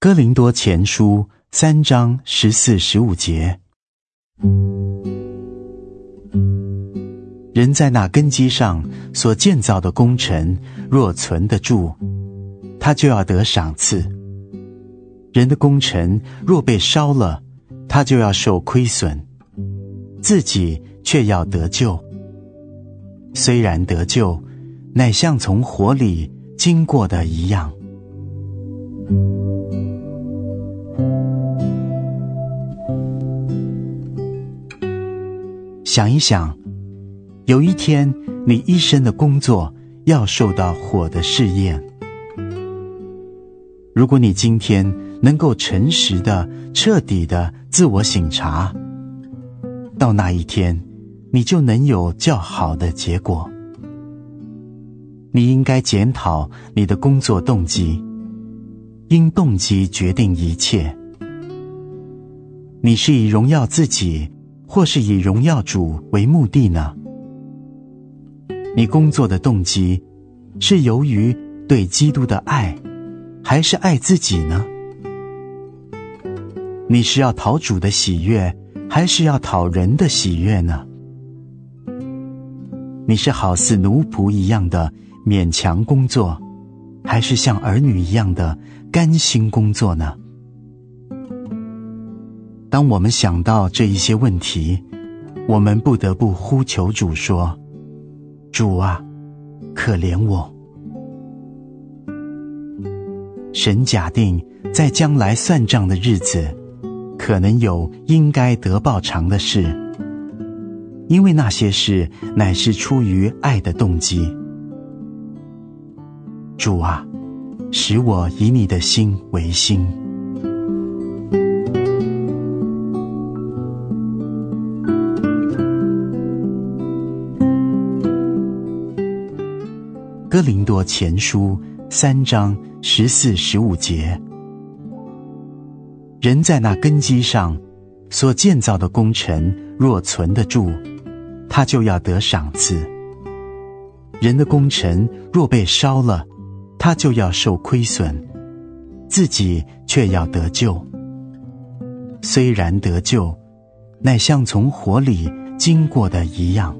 哥林多前书三章十四、十五节：人在那根基上所建造的工程，若存得住，他就要得赏赐；人的工程若被烧了，他就要受亏损，自己却要得救。虽然得救，乃像从火里经过的一样。想一想，有一天你一生的工作要受到火的试验。如果你今天能够诚实的、彻底的自我省察，到那一天，你就能有较好的结果。你应该检讨你的工作动机，因动机决定一切。你是以荣耀自己，或是以荣耀主为目的呢？你工作的动机是由于对基督的爱，还是爱自己呢？你是要讨主的喜悦，还是要讨人的喜悦呢？你是好似奴仆一样的勉强工作，还是像儿女一样的甘心工作呢？当我们想到这一些问题，我们不得不呼求主说：“主啊，可怜我！”神假定在将来算账的日子，可能有应该得报偿的事，因为那些事乃是出于爱的动机。主啊，使我以你的心为心。哥林多前书三章十四十五节。人在那根基上所建造的功臣若存得住他就要得赏赐。人的功臣若被烧了他就要受亏损自己却要得救。虽然得救乃像从火里经过的一样。